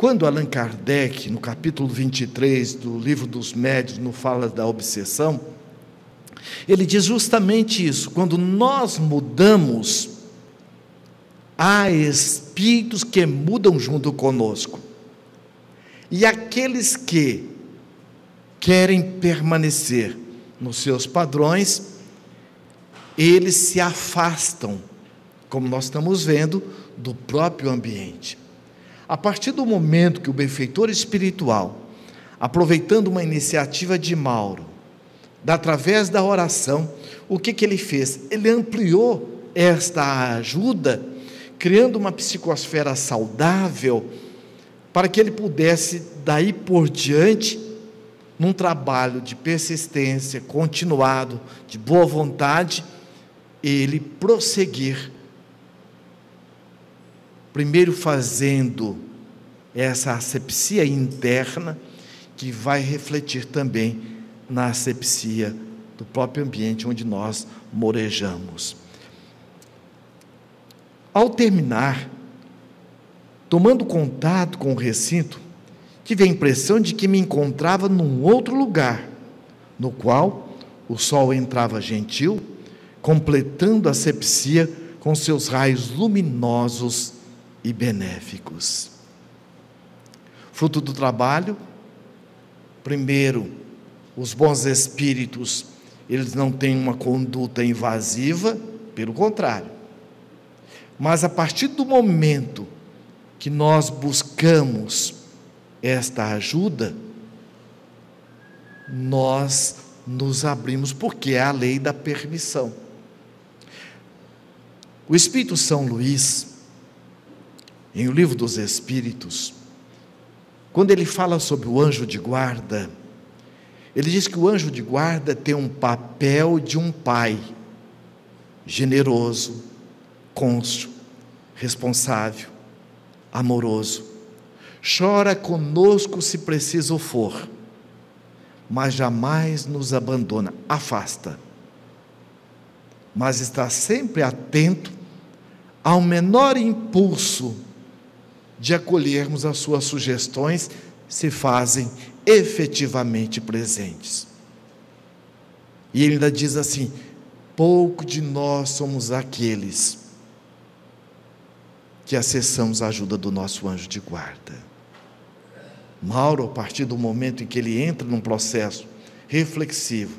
Quando Allan Kardec, no capítulo 23 do livro dos médios, no fala da obsessão, ele diz justamente isso: quando nós mudamos, há espíritos que mudam junto conosco. E aqueles que querem permanecer nos seus padrões, eles se afastam, como nós estamos vendo, do próprio ambiente. A partir do momento que o benfeitor espiritual, aproveitando uma iniciativa de Mauro, através da oração, o que, que ele fez? Ele ampliou esta ajuda, criando uma psicosfera saudável, para que ele pudesse, daí por diante, num trabalho de persistência, continuado, de boa vontade, ele prosseguir. Primeiro fazendo essa asepsia interna, que vai refletir também na asepsia do próprio ambiente onde nós morejamos. Ao terminar, tomando contato com o recinto, tive a impressão de que me encontrava num outro lugar, no qual o sol entrava gentil, completando a sepsia com seus raios luminosos e benéficos. Fruto do trabalho, primeiro, os bons espíritos, eles não têm uma conduta invasiva, pelo contrário. Mas a partir do momento que nós buscamos esta ajuda, nós nos abrimos, porque é a lei da permissão. O Espírito São Luís, em O Livro dos Espíritos, quando ele fala sobre o anjo de guarda, ele diz que o anjo de guarda tem um papel de um pai, generoso, côncio, responsável, amoroso. Chora conosco se preciso for, mas jamais nos abandona, afasta. Mas está sempre atento ao menor impulso de acolhermos as suas sugestões se fazem efetivamente presentes. E ele ainda diz assim: pouco de nós somos aqueles que acessamos a ajuda do nosso anjo de guarda. Mauro, a partir do momento em que ele entra num processo reflexivo,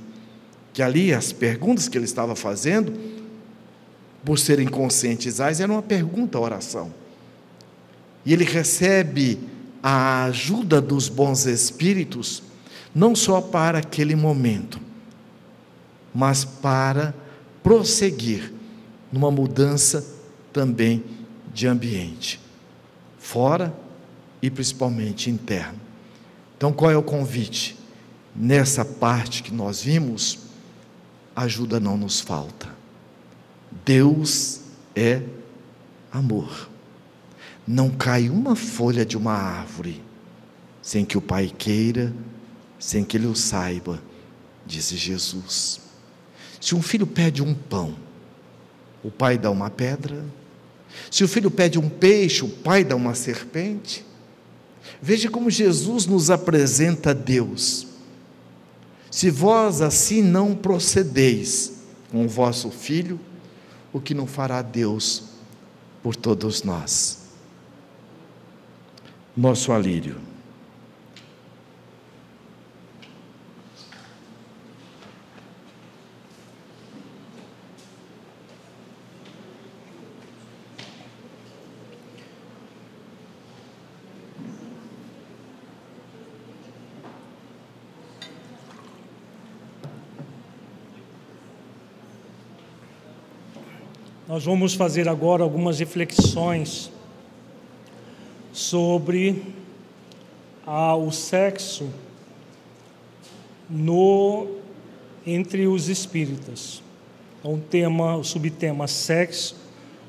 que ali as perguntas que ele estava fazendo, por serem conscientizais, eram uma pergunta, a oração. E ele recebe a ajuda dos bons espíritos, não só para aquele momento, mas para prosseguir numa mudança também de ambiente, fora e principalmente interno. Então, qual é o convite? Nessa parte que nós vimos, ajuda não nos falta. Deus é amor. Não cai uma folha de uma árvore sem que o Pai queira, sem que ele o saiba, disse Jesus. Se um filho pede um pão, o pai dá uma pedra. Se o filho pede um peixe, o pai dá uma serpente. Veja como Jesus nos apresenta Deus. Se vós assim não procedeis com o vosso filho, o que não fará Deus por todos nós? Nosso alívio. Nós vamos fazer agora algumas reflexões sobre ah, o sexo no entre os espíritas. Um tema, o subtema sexo,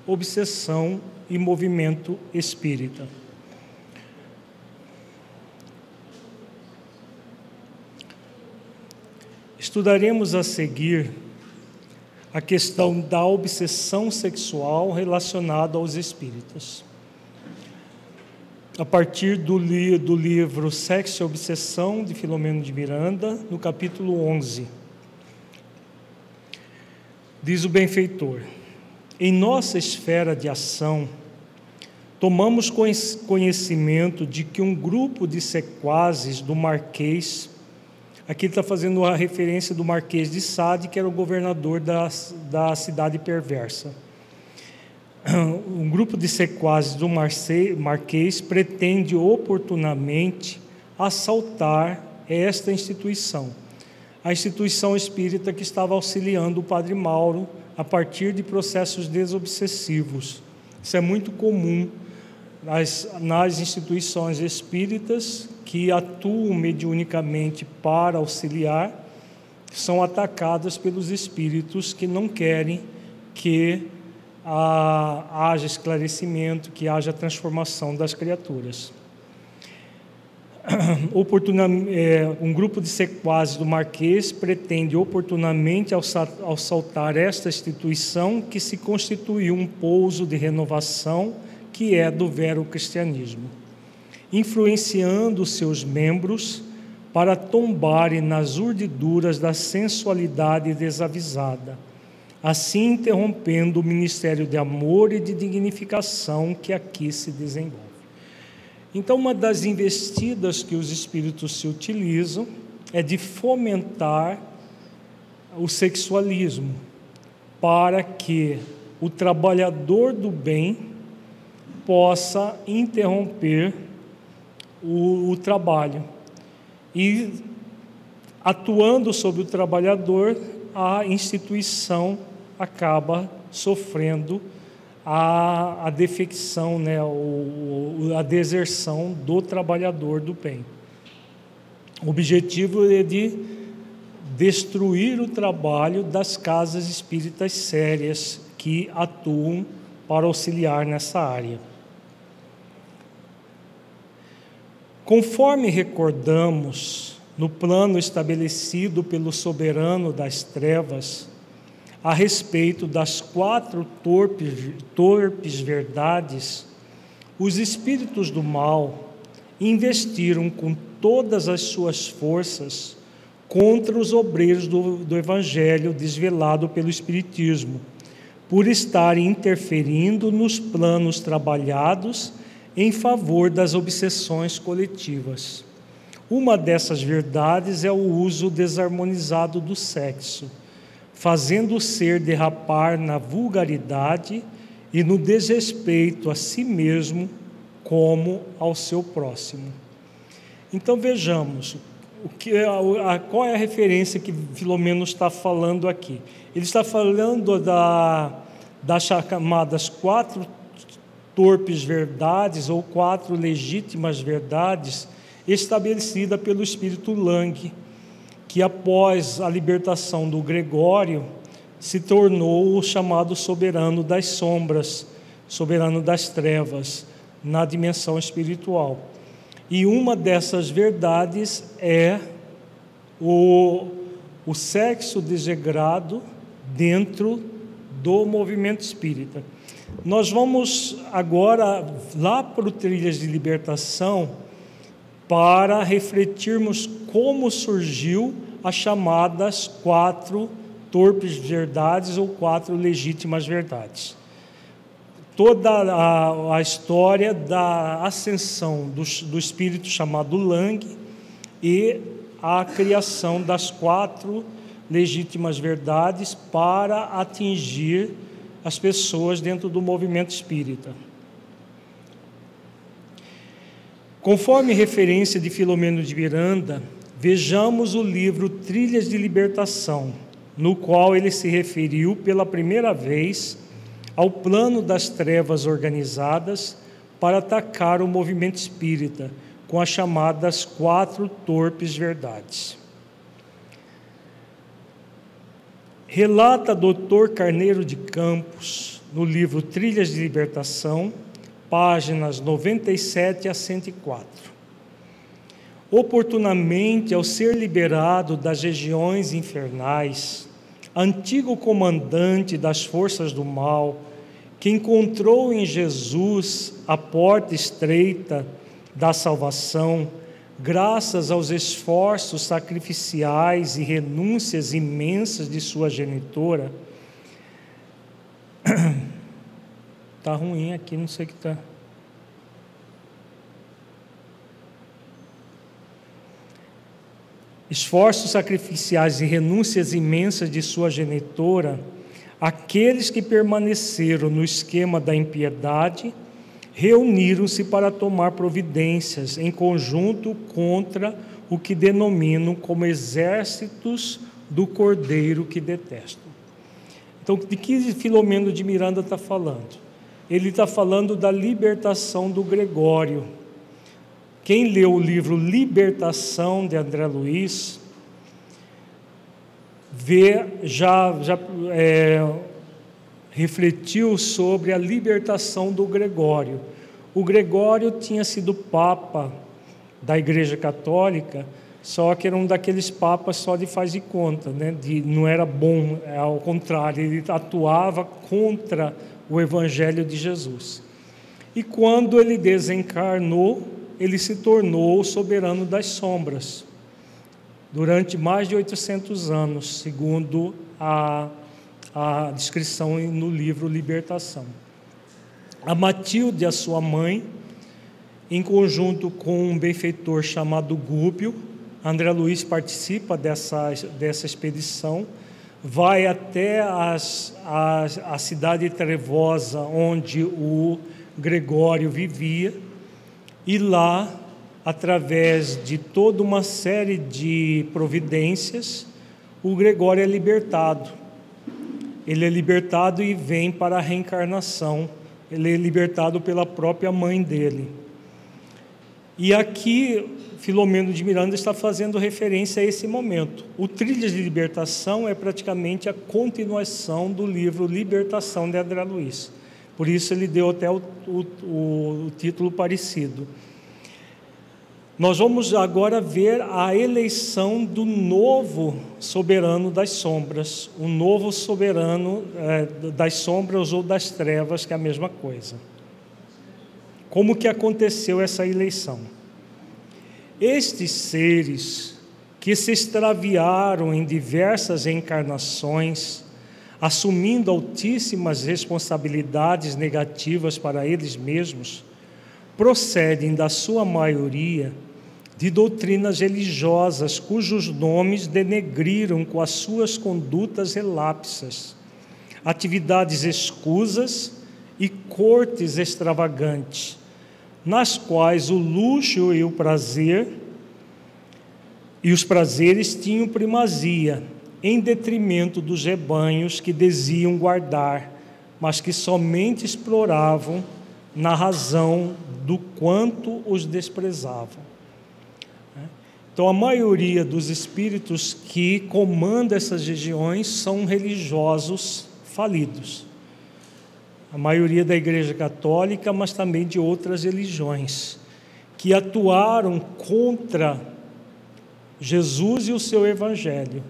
obsessão e movimento espírita. Estudaremos a seguir a questão da obsessão sexual relacionada aos espíritas a partir do, li do livro Sexo e Obsessão, de Filomeno de Miranda, no capítulo 11. Diz o benfeitor: Em nossa esfera de ação, tomamos conhecimento de que um grupo de sequazes do Marquês, aqui está fazendo a referência do Marquês de Sade, que era o governador da, da cidade perversa [clears throat] um grupo de sequazes do Marquês pretende oportunamente assaltar esta instituição, a instituição espírita que estava auxiliando o Padre Mauro a partir de processos desobsessivos. Isso é muito comum nas, nas instituições espíritas que atuam mediunicamente para auxiliar, são atacadas pelos espíritos que não querem que haja esclarecimento, que haja transformação das criaturas. [clears throat] É, um grupo de sequazes do Marquês pretende oportunamente assaltar esta instituição que se constituiu um pouso de renovação que é do vero cristianismo, influenciando seus membros para tombarem nas urdiduras da sensualidade desavisada assim interrompendo o ministério de amor e de dignificação que aqui se desenvolve. Então, uma das investidas que os espíritos se utilizam é de fomentar o sexualismo, para que o trabalhador do bem possa interromper o, o trabalho e atuando sobre o trabalhador, a instituição acaba sofrendo a, a defecção, né, o, a deserção do trabalhador do bem. O objetivo é de destruir o trabalho das casas espíritas sérias que atuam para auxiliar nessa área. Conforme recordamos no plano estabelecido pelo soberano das trevas, a respeito das quatro torpes, torpes verdades, os espíritos do mal investiram com todas as suas forças contra os obreiros do, do Evangelho desvelado pelo Espiritismo, por estarem interferindo nos planos trabalhados em favor das obsessões coletivas. Uma dessas verdades é o uso desarmonizado do sexo fazendo o ser derrapar na vulgaridade e no desrespeito a si mesmo como ao seu próximo. Então vejamos o que, a, a, qual é a referência que Filomeno está falando aqui. Ele está falando da, das chamadas quatro torpes verdades ou quatro legítimas verdades estabelecida pelo Espírito Lang que após a libertação do Gregório se tornou o chamado soberano das sombras, soberano das trevas, na dimensão espiritual. E uma dessas verdades é o, o sexo desegrado dentro do movimento espírita. Nós vamos agora lá para o Trilhas de Libertação para refletirmos como surgiu as chamadas quatro torpes verdades ou quatro legítimas verdades. Toda a, a história da ascensão do, do espírito chamado Lang e a criação das quatro legítimas verdades para atingir as pessoas dentro do movimento espírita. Conforme referência de Filomeno de Miranda, vejamos o livro Trilhas de Libertação, no qual ele se referiu pela primeira vez ao plano das trevas organizadas para atacar o movimento espírita com as chamadas quatro torpes verdades. Relata Dr. Carneiro de Campos, no livro Trilhas de Libertação, páginas 97 a 104. Oportunamente, ao ser liberado das regiões infernais, antigo comandante das forças do mal, que encontrou em Jesus a porta estreita da salvação, graças aos esforços sacrificiais e renúncias imensas de sua genitora, Tá ruim aqui, não sei o que tá. Esforços sacrificiais e renúncias imensas de sua genitora, aqueles que permaneceram no esquema da impiedade, reuniram-se para tomar providências em conjunto contra o que denominam como exércitos do cordeiro que detestam. Então, de que Filomeno de Miranda está falando? Ele está falando da libertação do Gregório. Quem leu o livro Libertação de André Luiz, vê, já, já é, refletiu sobre a libertação do Gregório. O Gregório tinha sido papa da Igreja Católica, só que era um daqueles papas só de faz de conta, né? de, não era bom, ao contrário, ele atuava contra o Evangelho de Jesus. E quando ele desencarnou, ele se tornou o soberano das sombras, durante mais de 800 anos, segundo a, a descrição no livro Libertação. A Matilde, a sua mãe, em conjunto com um benfeitor chamado Gúpio, André Luiz participa dessa, dessa expedição vai até as, as, a cidade trevosa onde o Gregório vivia, e lá, através de toda uma série de providências, o Gregório é libertado. ele é libertado e vem para a reencarnação. Ele é libertado pela própria mãe dele. E aqui Filomeno de Miranda está fazendo referência a esse momento. O Trilhas de Libertação é praticamente a continuação do livro Libertação de André Luiz. Por isso ele deu até o, o, o título parecido. Nós vamos agora ver a eleição do novo soberano das sombras, o novo soberano é, das sombras ou das trevas, que é a mesma coisa. Como que aconteceu essa eleição? Estes seres que se extraviaram em diversas encarnações, assumindo altíssimas responsabilidades negativas para eles mesmos, procedem, da sua maioria, de doutrinas religiosas cujos nomes denegriram com as suas condutas relapsas, atividades escusas e cortes extravagantes, nas quais o luxo e o prazer e os prazeres tinham primazia, em detrimento dos rebanhos que diziam guardar, mas que somente exploravam na razão do quanto os desprezavam. Então, a maioria dos espíritos que comandam essas regiões são religiosos falidos a maioria da Igreja Católica, mas também de outras religiões, que atuaram contra Jesus e o seu Evangelho,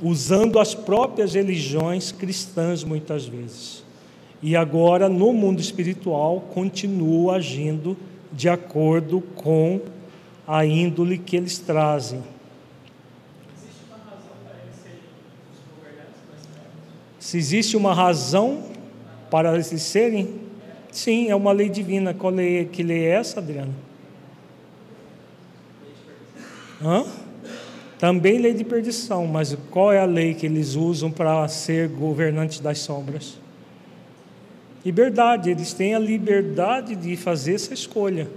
usando as próprias religiões cristãs muitas vezes. E agora, no mundo espiritual, continua agindo de acordo com a índole que eles trazem. Se existe uma razão para eles serem? Sim, é uma lei divina. Qual lei, que lei é essa, Adriano? Hã? Também lei de perdição, mas qual é a lei que eles usam para ser governantes das sombras? Liberdade, eles têm a liberdade de fazer essa escolha.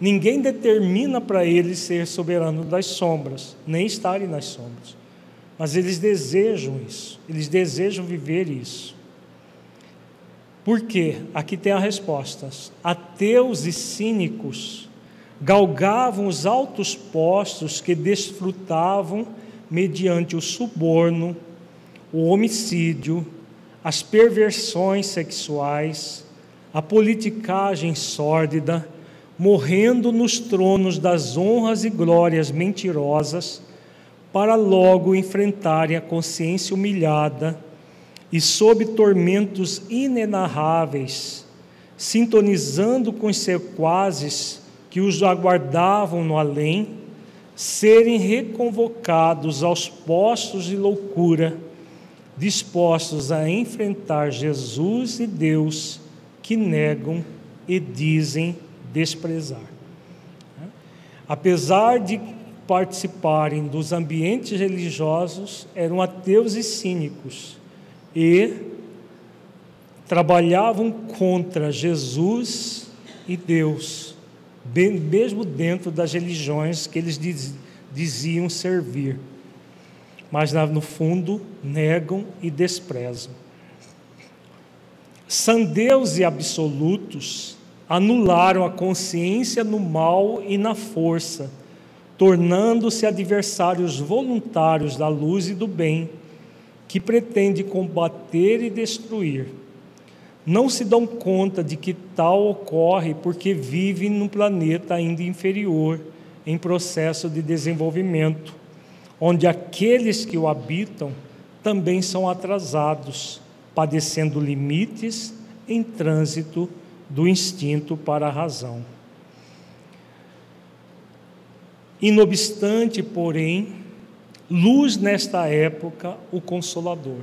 Ninguém determina para eles ser soberano das sombras, nem estarem nas sombras. Mas eles desejam isso, eles desejam viver isso. Por quê? Aqui tem as respostas. Ateus e cínicos galgavam os altos postos que desfrutavam mediante o suborno, o homicídio, as perversões sexuais, a politicagem sórdida, morrendo nos tronos das honras e glórias mentirosas, para logo enfrentarem a consciência humilhada e sob tormentos inenarráveis, sintonizando com os sequazes que os aguardavam no além, serem reconvocados aos postos de loucura, dispostos a enfrentar Jesus e Deus que negam e dizem desprezar. Apesar de participarem dos ambientes religiosos, eram ateus e cínicos e trabalhavam contra Jesus e Deus, mesmo dentro das religiões que eles diziam servir. Mas no fundo negam e desprezam. Sandeus e absolutos anularam a consciência no mal e na força, tornando-se adversários voluntários da luz e do bem que pretende combater e destruir. Não se dão conta de que tal ocorre porque vivem num planeta ainda inferior, em processo de desenvolvimento, onde aqueles que o habitam também são atrasados, padecendo limites em trânsito do instinto para a razão. Inobstante, porém, luz nesta época o Consolador.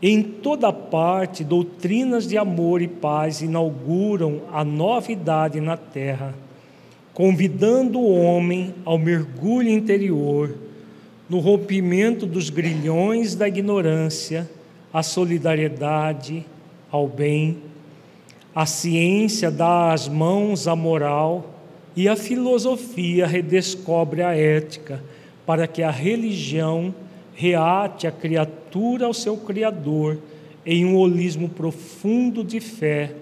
Em toda parte, doutrinas de amor e paz inauguram a novidade na terra, convidando o homem ao mergulho interior, no rompimento dos grilhões da ignorância, à solidariedade, ao bem. A ciência dá as mãos à moral e a filosofia redescobre a ética para que a religião reate a criatura ao seu Criador em um holismo profundo de fé,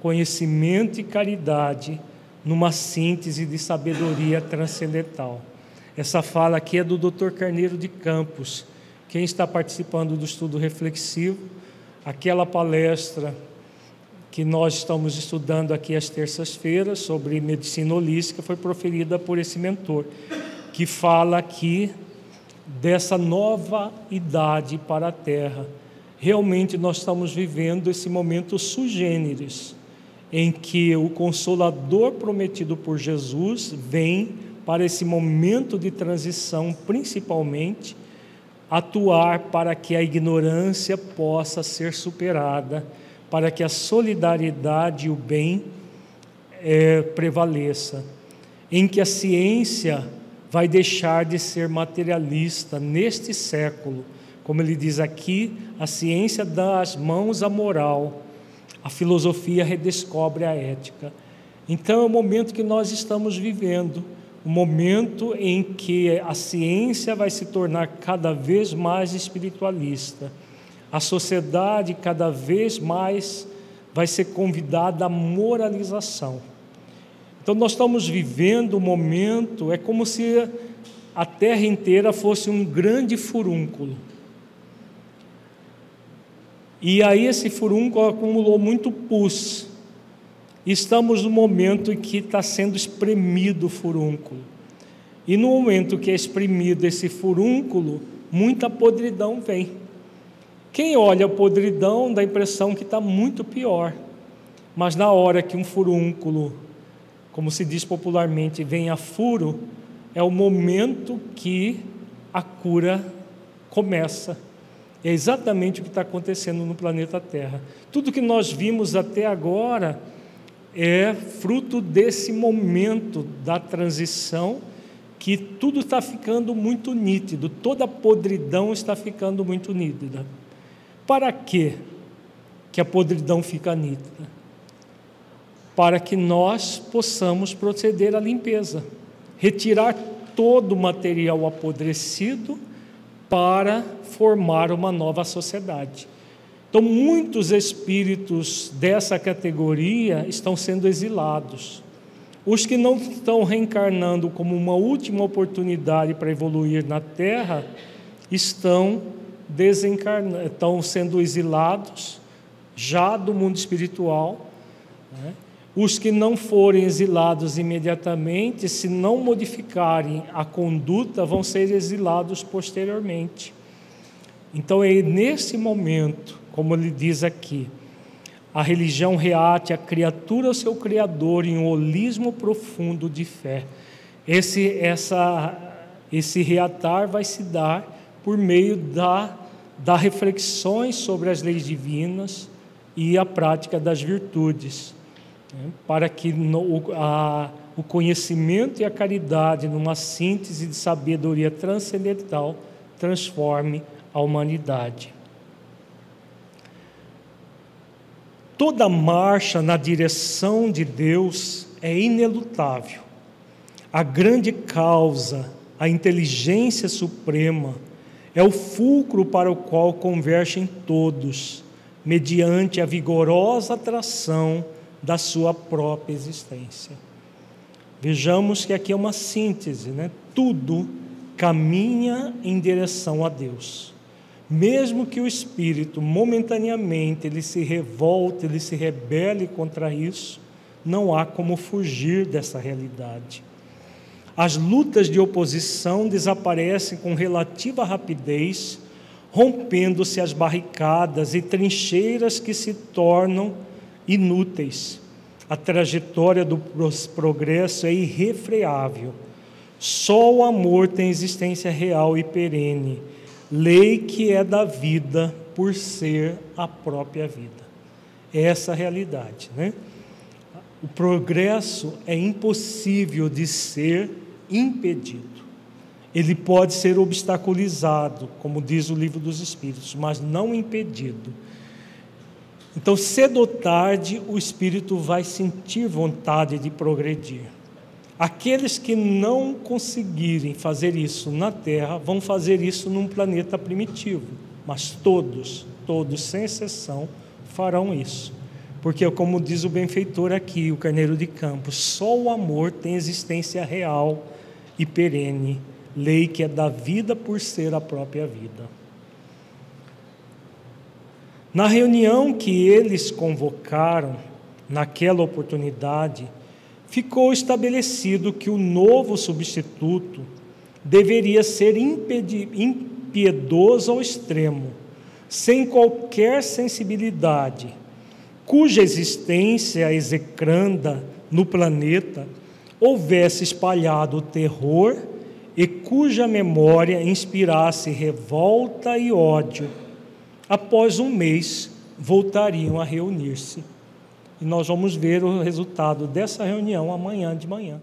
conhecimento e caridade, numa síntese de sabedoria transcendental. Essa fala aqui é do Dr. Carneiro de Campos. Quem está participando do estudo reflexivo, aquela palestra que nós estamos estudando aqui às terças-feiras sobre medicina holística foi proferida por esse mentor, que fala aqui dessa nova idade para a Terra. Realmente nós estamos vivendo esse momento sugêneres, em que o Consolador prometido por Jesus vem para esse momento de transição, principalmente, atuar para que a ignorância possa ser superada para que a solidariedade e o bem é, prevaleça, em que a ciência vai deixar de ser materialista neste século, como ele diz aqui, a ciência dá as mãos à moral, a filosofia redescobre a ética. Então é o momento que nós estamos vivendo, o momento em que a ciência vai se tornar cada vez mais espiritualista a sociedade cada vez mais vai ser convidada à moralização. Então, nós estamos vivendo um momento, é como se a terra inteira fosse um grande furúnculo. E aí, esse furúnculo acumulou muito pus. Estamos no momento em que está sendo espremido o furúnculo. E no momento que é espremido esse furúnculo, muita podridão vem. Quem olha a podridão dá a impressão que está muito pior, mas na hora que um furúnculo, como se diz popularmente, vem a furo, é o momento que a cura começa. É exatamente o que está acontecendo no planeta Terra. Tudo que nós vimos até agora é fruto desse momento da transição que tudo está ficando muito nítido, toda a podridão está ficando muito nítida. Para quê que a podridão fica nítida? Para que nós possamos proceder à limpeza, retirar todo o material apodrecido para formar uma nova sociedade. Então, muitos espíritos dessa categoria estão sendo exilados. Os que não estão reencarnando como uma última oportunidade para evoluir na Terra estão desencarnando, estão sendo exilados já do mundo espiritual. Né? Os que não forem exilados imediatamente, se não modificarem a conduta, vão ser exilados posteriormente. Então é nesse momento, como ele diz aqui, a religião reate a criatura ao seu Criador em um holismo profundo de fé. Esse, essa, esse reatar vai se dar por meio da, da reflexões sobre as leis divinas e a prática das virtudes, né? para que no, a, o conhecimento e a caridade, numa síntese de sabedoria transcendental, transforme a humanidade. Toda marcha na direção de Deus é inelutável. A grande causa, a inteligência suprema, é o fulcro para o qual convergem todos, mediante a vigorosa atração da sua própria existência. Vejamos que aqui é uma síntese, né? Tudo caminha em direção a Deus. Mesmo que o espírito momentaneamente ele se revolte, ele se rebele contra isso, não há como fugir dessa realidade. As lutas de oposição desaparecem com relativa rapidez, rompendo-se as barricadas e trincheiras que se tornam inúteis. A trajetória do progresso é irrefreável. Só o amor tem existência real e perene, lei que é da vida por ser a própria vida. É essa a realidade, né? O progresso é impossível de ser impedido. Ele pode ser obstaculizado, como diz o livro dos Espíritos, mas não impedido. Então, cedo ou tarde, o espírito vai sentir vontade de progredir. Aqueles que não conseguirem fazer isso na Terra vão fazer isso num planeta primitivo, mas todos, todos sem exceção, farão isso. Porque, como diz o benfeitor aqui, o Carneiro de Campos, só o amor tem existência real e perene, lei que é da vida por ser a própria vida. Na reunião que eles convocaram, naquela oportunidade, ficou estabelecido que o novo substituto deveria ser impiedoso ao extremo, sem qualquer sensibilidade, cuja existência execranda no planeta houvesse espalhado o terror e cuja memória inspirasse revolta e ódio. Após um mês, voltariam a reunir-se. E nós vamos ver o resultado dessa reunião amanhã de manhã.